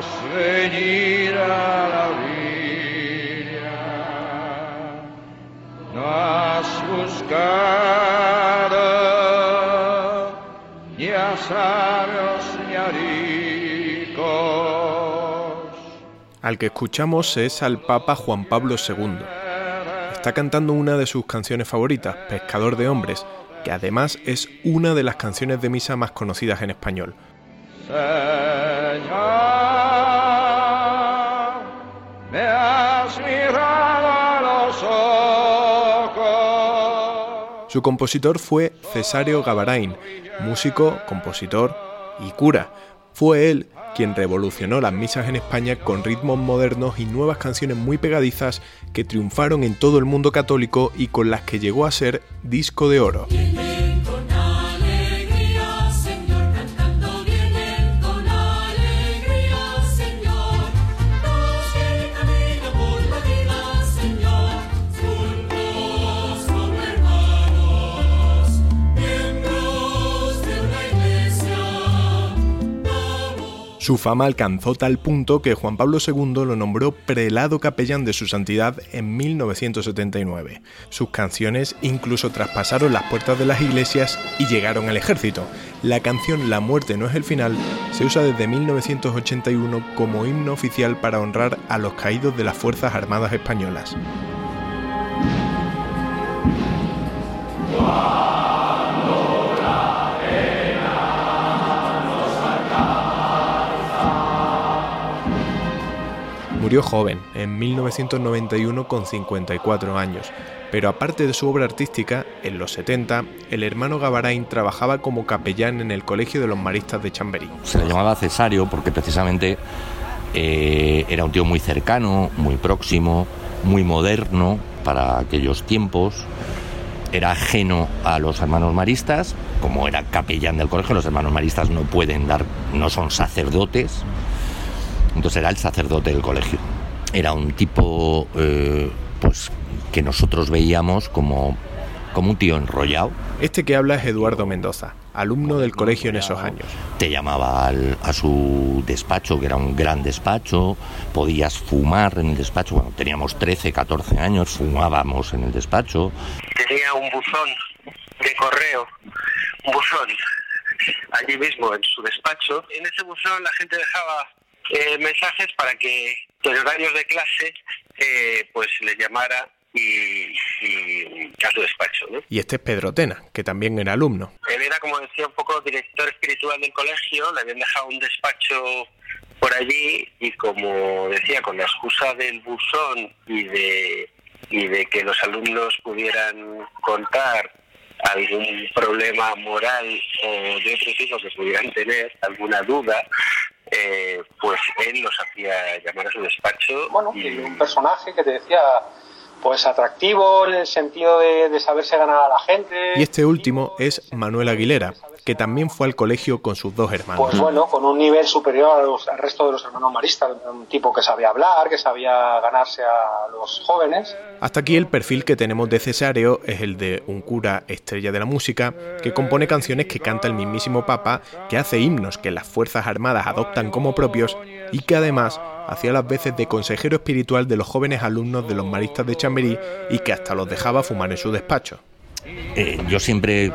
Has venido a la villa, no has buscado ni a sabios ni a ricos. Al que escuchamos es al Papa Juan Pablo II. Está cantando una de sus canciones favoritas, Pescador de Hombres, que además es una de las canciones de misa más conocidas en español. Señor, Su compositor fue Cesario Gavarain, músico, compositor y cura. Fue él quien revolucionó las misas en España con ritmos modernos y nuevas canciones muy pegadizas que triunfaron en todo el mundo católico y con las que llegó a ser disco de oro. Su fama alcanzó tal punto que Juan Pablo II lo nombró prelado capellán de su santidad en 1979. Sus canciones incluso traspasaron las puertas de las iglesias y llegaron al ejército. La canción La muerte no es el final se usa desde 1981 como himno oficial para honrar a los caídos de las Fuerzas Armadas Españolas. Murió joven, en 1991 con 54 años, pero aparte de su obra artística, en los 70, el hermano Gavarain trabajaba como capellán en el Colegio de los Maristas de Chamberí. Se le llamaba Cesario porque precisamente eh, era un tío muy cercano, muy próximo, muy moderno para aquellos tiempos. Era ajeno a los hermanos maristas, como era capellán del colegio, los hermanos maristas no pueden dar, no son sacerdotes, entonces era el sacerdote del colegio. Era un tipo eh, pues que nosotros veíamos como, como un tío enrollado. Este que habla es Eduardo Mendoza, alumno del colegio en esos años. Te llamaba al- a su despacho, que era un gran despacho, podías fumar en el despacho, bueno, teníamos 13, 14 años, fumábamos en el despacho, tenía un buzón de correo, un buzón allí mismo en su despacho. En ese buzón la gente dejaba eh, mensajes para que en horarios de clase eh, pues le llamara y, y a su despacho. ¿no? Y este es Pedro Tena, que también era alumno. Él era, como decía, un poco director espiritual del colegio, le habían dejado un despacho por allí y como decía, con la excusa del buzón y de, y de que los alumnos pudieran contar algún problema moral o de otro tipo que pudieran tener, alguna duda, eh, pues él los hacía llamar a su despacho. bueno, y- un personaje que te decía, pues atractivo en el sentido de, de saberse ganar a la gente. Y este último es Manuel Aguilera, que también fue al colegio con sus dos hermanos. Pues bueno, con un nivel superior a los- al resto de los hermanos maristas, un tipo que sabía hablar, que sabía ganarse a los jóvenes. Hasta aquí el perfil que tenemos de Cesario es el de un cura estrella de la música que compone canciones que canta el mismísimo Papa, que hace himnos que las Fuerzas Armadas adoptan como propios y que además hacía las veces de consejero espiritual de los jóvenes alumnos de los maristas de Chamberí y que hasta los dejaba fumar en su despacho. Eh, yo siempre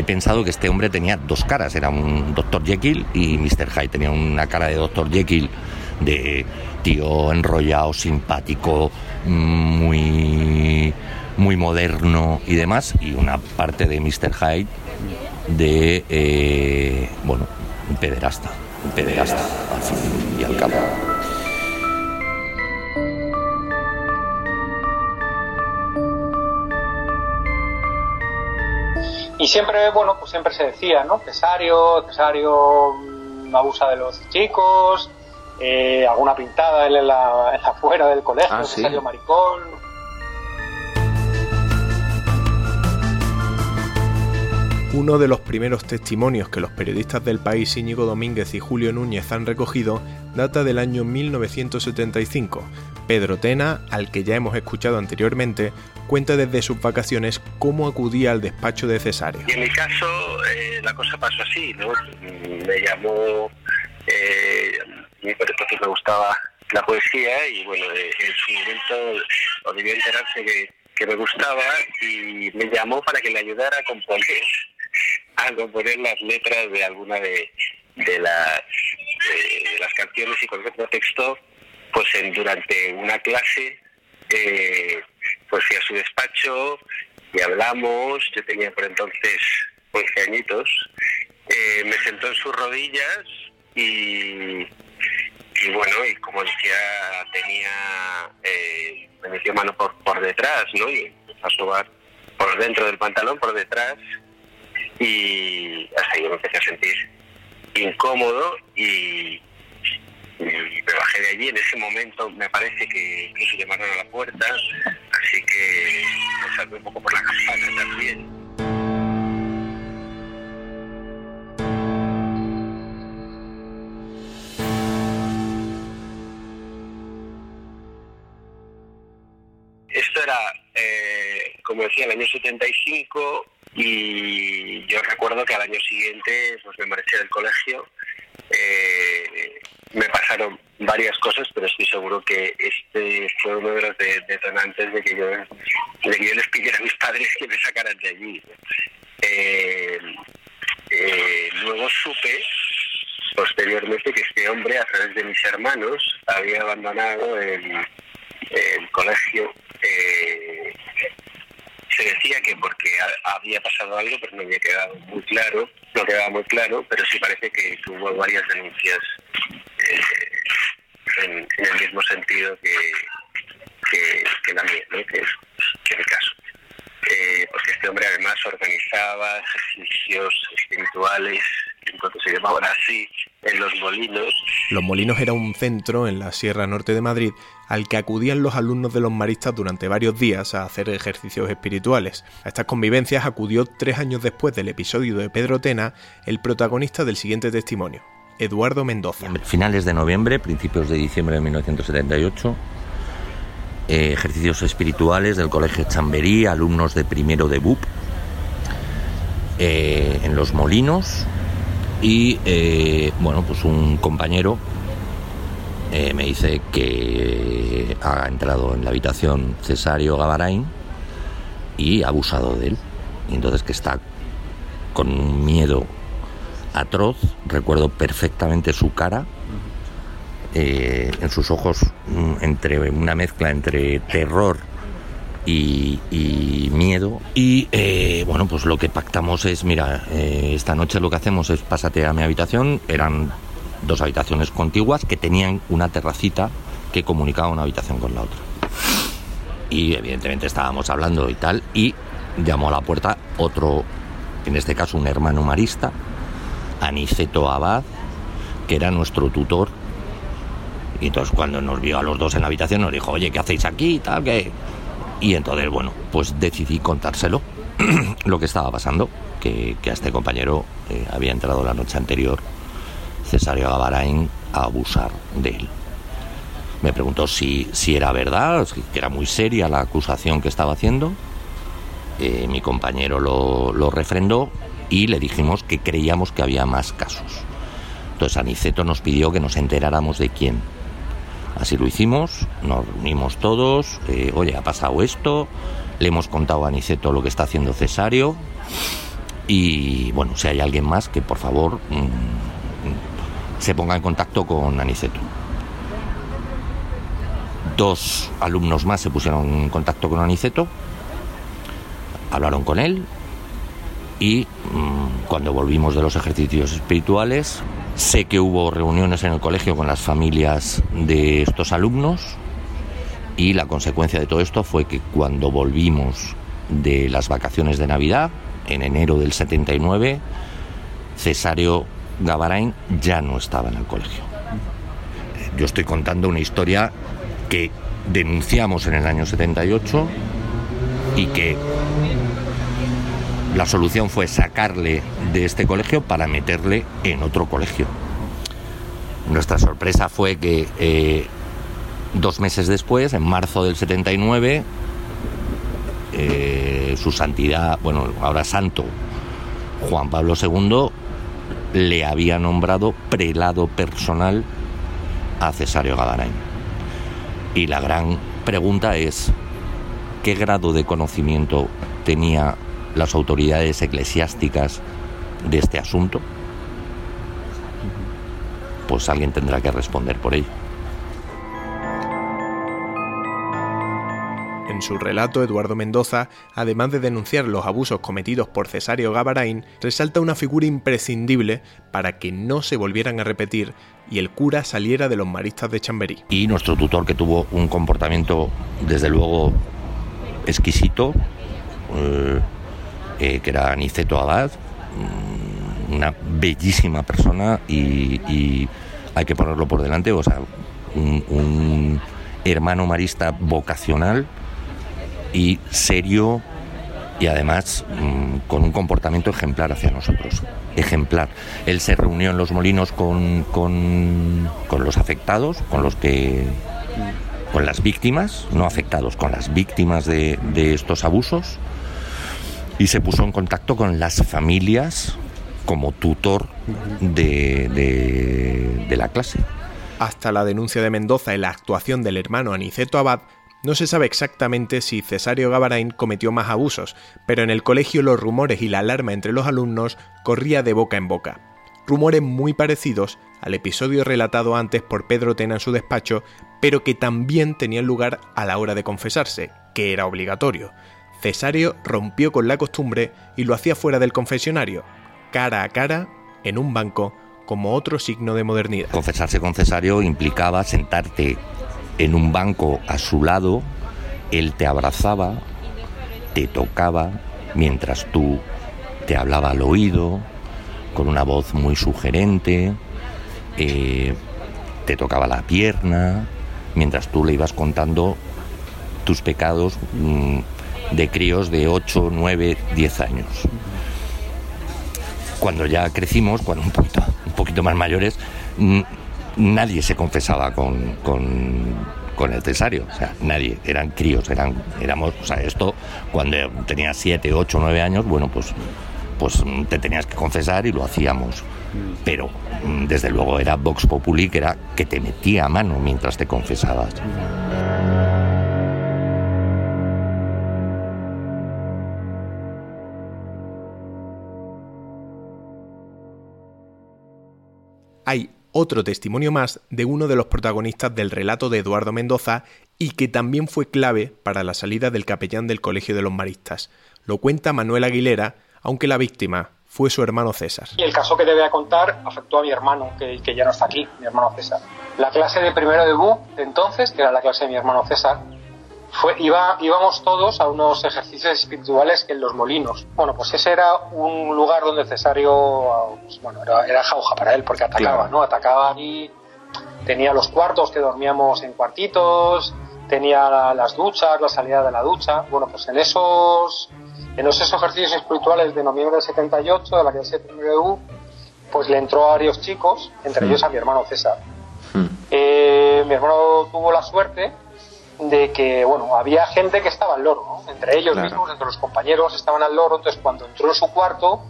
he pensado que este hombre tenía dos caras, era un Dr. Jekyll y Mr. Hyde, tenía una cara de Dr. Jekyll de tío enrollado, simpático, muy muy moderno y demás, y una parte de Mr. Hyde de eh, bueno, un pederasta, un pederasta al fin y al cabo. Y siempre, bueno, pues siempre se decía, ¿no? Cesario, Cesario mm, abusa de los chicos, eh, alguna pintada él en la, en la fuera del colegio, Ah, sí. Cesario maricón. Uno de los primeros testimonios que los periodistas del país Íñigo Domínguez y Julio Núñez han recogido data del año 1975. Pedro Tena, al que ya hemos escuchado anteriormente, cuenta desde sus vacaciones cómo acudía al despacho de Cesario. Y en mi caso, eh, la cosa pasó así, ¿no? Mm, Me llamó eh, me gustaba la poesía y bueno, eh, en su momento o debió enterarse que, que me gustaba y me llamó para que le ayudara a componer, a componer las letras de alguna de, de las, de las canciones y con ese pretexto, pues en, durante una clase, eh, pues fui a su despacho y hablamos, yo tenía por entonces 11 añitos, eh, me sentó en sus rodillas y, y bueno, y como decía, tenía, eh, me metió mano por, por detrás, ¿no? Y empezó a sobar por dentro del pantalón, por detrás, y hasta ahí me empecé a sentir incómodo y, y de allí. En ese momento me parece que incluso llamaron a la puerta, así que me un poco por la campana también. Esto era, eh, como decía, el año 75 y yo recuerdo que al año siguiente pues me marché del colegio. Eh, me pasaron varias cosas, pero estoy seguro que este fue uno de los de- detonantes de que yo de que yo les pidiera a mis padres que me sacaran de allí. Eh, eh, luego supe posteriormente que este hombre, a través de mis hermanos, había abandonado el, colegio. eh, se decía que porque ha- había pasado algo, pero no había quedado muy claro, no quedaba muy claro, pero sí parece que hubo varias denuncias eh, en, en el mismo sentido que, que, que la mía, ¿no? que, es, que mi caso. Eh, porque este hombre además organizaba ejercicios espirituales, en cuanto se llamaban así, en los molinos, Los Molinos era un centro en la Sierra Norte de Madrid al que acudían los alumnos de los maristas durante varios días a hacer ejercicios espirituales. A estas convivencias acudió tres años después del episodio de Pedro Tena el protagonista del siguiente testimonio, Eduardo Mendoza. Finales de noviembre, principios de diciembre de 1978. eh, ejercicios espirituales del Colegio Chamberí, alumnos de primero de BUP, eh, en Los Molinos. Y eh, bueno, pues un compañero me dice que ha entrado en la habitación Cesario Gavarain y ha abusado de él. Y entonces que está con un miedo atroz, recuerdo perfectamente su cara, eh, en sus ojos mm, entre una mezcla entre terror y, miedo. Y eh, bueno, pues lo que pactamos es, mira, eh, esta noche lo que hacemos es pásate a mi habitación, eran dos habitaciones contiguas que tenían una terracita que comunicaba una habitación con la otra. Y evidentemente estábamos hablando y tal, y llamó a la puerta otro, en este caso un hermano marista, Aniceto Abad, que era nuestro tutor. Y entonces cuando nos vio a los dos en la habitación nos dijo, oye, ¿qué hacéis aquí? y Tal, que... Y entonces, bueno, pues decidí contárselo, lo que estaba pasando, que, a este compañero eh, había entrado la noche anterior Cesario Gavarain a abusar de él. Me preguntó si, si era verdad, que era muy seria la acusación que estaba haciendo. Eh, mi compañero lo, lo refrendó y le dijimos que creíamos que había más casos. Entonces Aniceto nos pidió que nos enteráramos de quién. Así lo hicimos, nos reunimos todos, eh, oye, ha pasado esto, le hemos contado a Aniceto lo que está haciendo Cesario y bueno, si hay alguien más que por favor mm, se ponga en contacto con Aniceto. Dos alumnos más se pusieron en contacto con Aniceto, hablaron con él y mm, cuando volvimos de los ejercicios espirituales, sé que hubo reuniones en el colegio con las familias de estos alumnos y la consecuencia de todo esto fue que cuando volvimos de las vacaciones de Navidad, en enero del 79, Cesario Gavarain ya no estaba en el colegio. Yo estoy contando una historia que denunciamos en el año 78 y que la solución fue sacarle de este colegio para meterle en otro colegio. Nuestra sorpresa fue que eh, dos meses después, en marzo del 79, eh, su santidad, bueno, ahora santo, Juan Pablo II, le había nombrado prelado personal a Cesario Gavarain. Y la gran pregunta es, ¿qué grado de conocimiento tenía las autoridades eclesiásticas de este asunto? Pues alguien tendrá que responder por ello. En su relato, Eduardo Mendoza, además de denunciar los abusos cometidos por Cesario Gavarain, resalta una figura imprescindible para que no se volvieran a repetir y el cura saliera de los maristas de Chamberí. Y nuestro tutor que tuvo un comportamiento, desde luego, exquisito, eh, eh, que era Aniceto Abad, mm, una bellísima persona y, hay que ponerlo por delante, o sea, un, un hermano marista vocacional y serio y además mm, con un comportamiento ejemplar hacia nosotros. Ejemplar. Él se reunió en los molinos con, con, con los afectados, con los que. con las víctimas, no afectados, con las víctimas de, de estos abusos y se puso en contacto con las familias como tutor de, de, de la clase. Hasta la denuncia de Mendoza y la actuación del hermano Aniceto Abad, no se sabe exactamente si Cesario Gavarain cometió más abusos, pero en el colegio los rumores y la alarma entre los alumnos corría de boca en boca. Rumores muy parecidos al episodio relatado antes por Pedro Tena en su despacho, pero que también tenían lugar a la hora de confesarse, que era obligatorio. Cesario rompió con la costumbre y lo hacía fuera del confesionario, cara a cara, en un banco, como otro signo de modernidad. Confesarse con Cesario implicaba sentarte en un banco a su lado, él te abrazaba, te tocaba, mientras tú te hablaba al oído, con una voz muy sugerente, eh, te tocaba la pierna, mientras tú le ibas contando tus pecados mm, de críos de 8, 9, 10 años. Cuando ya crecimos, cuando un poquito, un poquito más mayores, nadie se confesaba con, con, el cesario, o sea, nadie, eran críos, eran, éramos, o sea, esto cuando tenías 7, 8, 9 años, bueno, pues, pues te tenías que confesar y lo hacíamos. Pero mm, desde luego era Vox Populi, que era que te metía a mano mientras te confesabas. Hay otro testimonio más de uno de los protagonistas del relato de Eduardo Mendoza y que también fue clave para la salida del capellán del Colegio de los Maristas. Lo cuenta Manuel Aguilera, aunque la víctima fue su hermano César. Y el caso que te voy a contar afectó a mi hermano, que, que ya no está aquí, mi hermano César. La clase de primero de de entonces, que era la clase de mi hermano César, fue, iba, íbamos todos a unos ejercicios espirituales en los molinos. Bueno, pues ese era un lugar donde Cesario, pues, bueno, era, era jauja para él, porque atacaba, Claro. ¿no? Atacaba allí, tenía los cuartos que dormíamos en cuartitos, tenía la- las duchas, la salida de la ducha. Bueno, pues en esos, en esos ejercicios espirituales de noviembre del 78, de la de primero de pues le entró a varios chicos, entre ellos a mi hermano César. Mm. Eh, mi hermano tuvo la suerte de que, bueno, había gente que estaba al loro, ¿no? Entre ellos Claro. mismos, entre los compañeros estaban al loro, entonces cuando entró en su cuarto,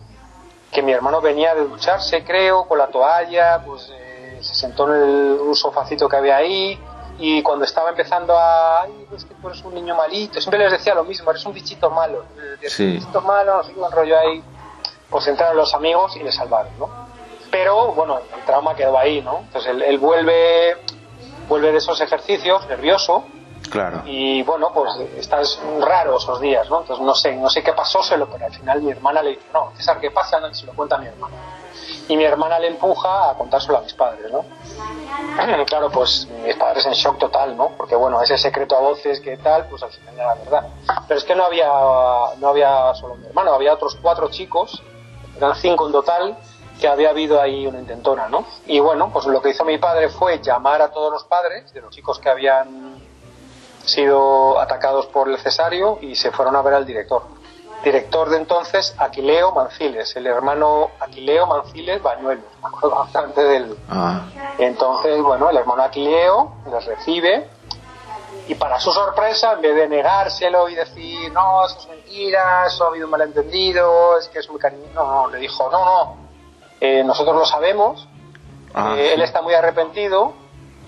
que mi hermano venía de ducharse, creo, con la toalla, pues eh, se sentó en el, un sofacito que había ahí, y cuando estaba empezando a, ay, es que tú eres un niño malito, siempre les decía lo mismo, eres un bichito malo, eres Sí. un bichito malo, no sé qué, rollo ahí, pues entraron los amigos y le salvaron, ¿no? Pero, bueno, el trauma quedó ahí, ¿no? Entonces él, él vuelve, vuelve de esos ejercicios, nervioso, Claro. y bueno, pues estás raro esos días, ¿no? Entonces no sé, no sé qué pasó, se lo, pero al final mi hermana le dice, no, César, ¿qué pasa? Se lo cuenta a mi hermana. Y mi hermana le empuja a contárselo a mis padres, ¿no? claro, pues mis padres en shock total, ¿no? Porque bueno, ese secreto a voces que tal, pues al final era verdad. Pero es que no había, no había solo mi hermano, había otros cuatro chicos, eran cinco en total, que había habido ahí una intentona, ¿no? Y bueno, pues lo que hizo mi padre fue llamar a todos los padres de los chicos que habían sido atacados por el cesario y se fueron a ver al director. Director de entonces, Aquileo Manciles, el hermano Aquileo Manciles acuerdo bastante del... Ah, Entonces, bueno, el hermano Aquileo les recibe y para su sorpresa, en vez de negárselo y decir, no, eso es mentira, eso ha habido un malentendido, es que es muy cariñoso, no, no, le dijo, no, no, eh, nosotros lo sabemos, ah, eh, él está muy arrepentido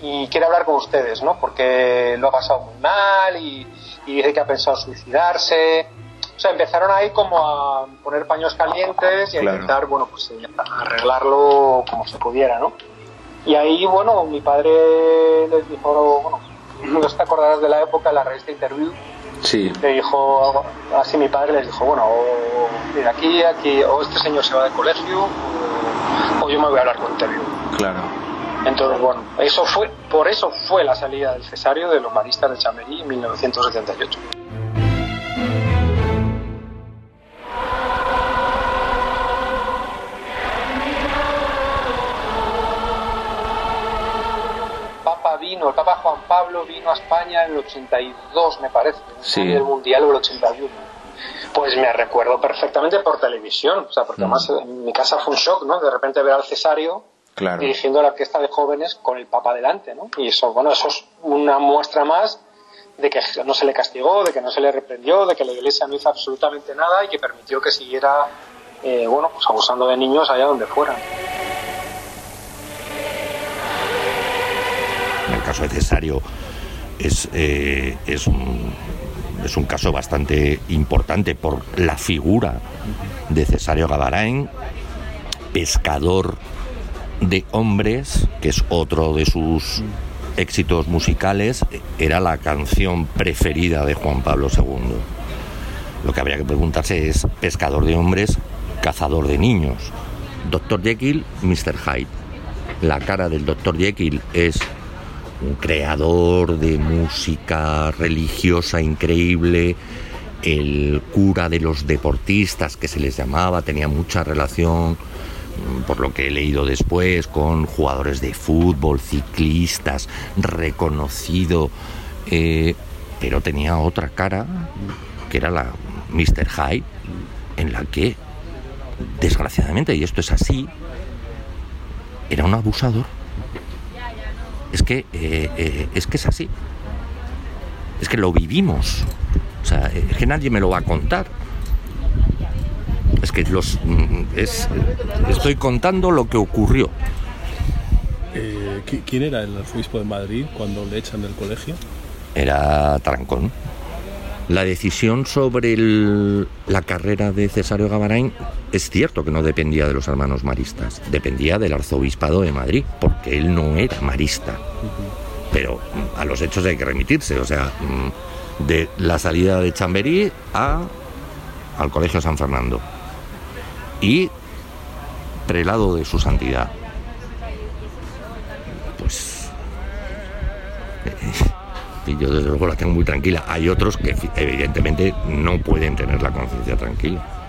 y quiere hablar con ustedes, ¿no? Porque lo ha pasado muy mal y, y dice que ha pensado suicidarse. O sea, empezaron ahí como a poner paños calientes y a Claro. intentar, bueno, pues eh, arreglarlo como se pudiera, ¿no? Y ahí, bueno, mi padre les dijo, bueno, no te acordarás de la época, la revista Interview, Sí, le dijo, así mi padre les dijo, bueno, o, mira, aquí, aquí, o este señor se va de colegio, o, o yo me voy a hablar con Interview. claro. Entonces, bueno, eso fue, por eso fue la salida del cesario de los maristas de Chamberí en 1978. Papa vino, el Papa Juan Pablo vino a España en el 82, me parece, Sí. en el Mundial o el 81. Pues me recuerdo perfectamente por televisión, o sea, porque además en mi casa fue un shock, ¿no? De repente ver al cesario Claro. dirigiendo la orquesta de jóvenes con el Papa delante, ¿no? Y eso, bueno, eso es una muestra más de que no se le castigó, de que no se le reprendió, de que la Iglesia no hizo absolutamente nada y que permitió que siguiera, eh, bueno, pues abusando de niños allá donde fueran. En el caso de Cesario es, eh, es, un, es un caso bastante importante por la figura de Cesario Gavarain, pescador de hombres, que es otro de sus éxitos musicales, era la canción preferida de Juan Pablo II. Lo que habría que preguntarse es, pescador de hombres, cazador de niños. Dr. Jekyll, Mr. Hyde. La cara del Dr. Jekyll es un creador de música religiosa increíble, el cura de los deportistas que se les llamaba, tenía mucha relación, mm, por lo que he leído después, con jugadores de fútbol, ciclistas, reconocido, eh, pero tenía otra cara, que era la Mr. Hyde, en la que, desgraciadamente, y esto es así, era un abusador. Es que, eh, eh, es que es así. Es que lo vivimos. O sea, es que nadie me lo va a contar. Es que los mm, es, estoy contando lo que ocurrió. Eh, ¿qui- ¿Quién era el arzobispo de Madrid cuando le echan del colegio? Era Trancón. La decisión sobre el- la carrera de Cesario Gavarain es cierto que no dependía de los hermanos maristas, dependía del arzobispado de Madrid, porque él no era marista. Pero mm, a los hechos hay que remitirse, o sea, mm, de la salida de Chamberí a, al Colegio San Fernando. Y prelado de su santidad. Pues y yo desde luego la tengo muy tranquila. Hay otros que evidentemente no pueden tener la conciencia tranquila.